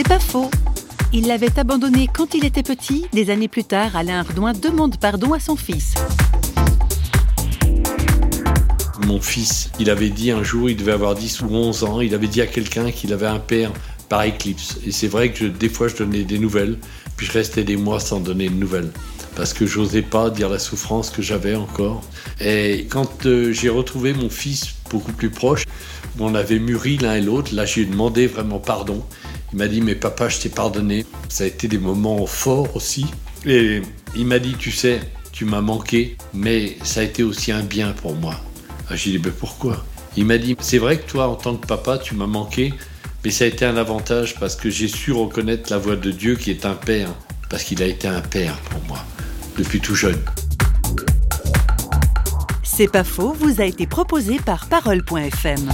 C'est pas faux. Il l'avait abandonné quand il était petit. Des années plus tard, Alain Ardouin demande pardon à son fils. Mon fils, il avait dit un jour, il devait avoir 10 ou 11 ans, il avait dit à quelqu'un qu'il avait un père par éclipse. Et c'est vrai que des fois, je donnais des nouvelles, puis je restais des mois sans donner de nouvelles. Parce que j'osais pas dire la souffrance que j'avais encore. Et quand euh, j'ai retrouvé mon fils beaucoup plus proche, on avait mûri l'un et l'autre, là j'ai demandé vraiment pardon. Il m'a dit, mais papa, je t'ai pardonné. Ça a été des moments forts aussi. Et il m'a dit, tu sais, tu m'as manqué, mais ça a été aussi un bien pour moi. Ah, j'ai dit, mais pourquoi? Il m'a dit, c'est vrai que toi, en tant que papa, tu m'as manqué, mais ça a été un avantage parce que j'ai su reconnaître la voix de Dieu qui est un père, parce qu'il a été un père pour moi, depuis tout jeune. C'est pas faux, vous a été proposé par Parole.fm.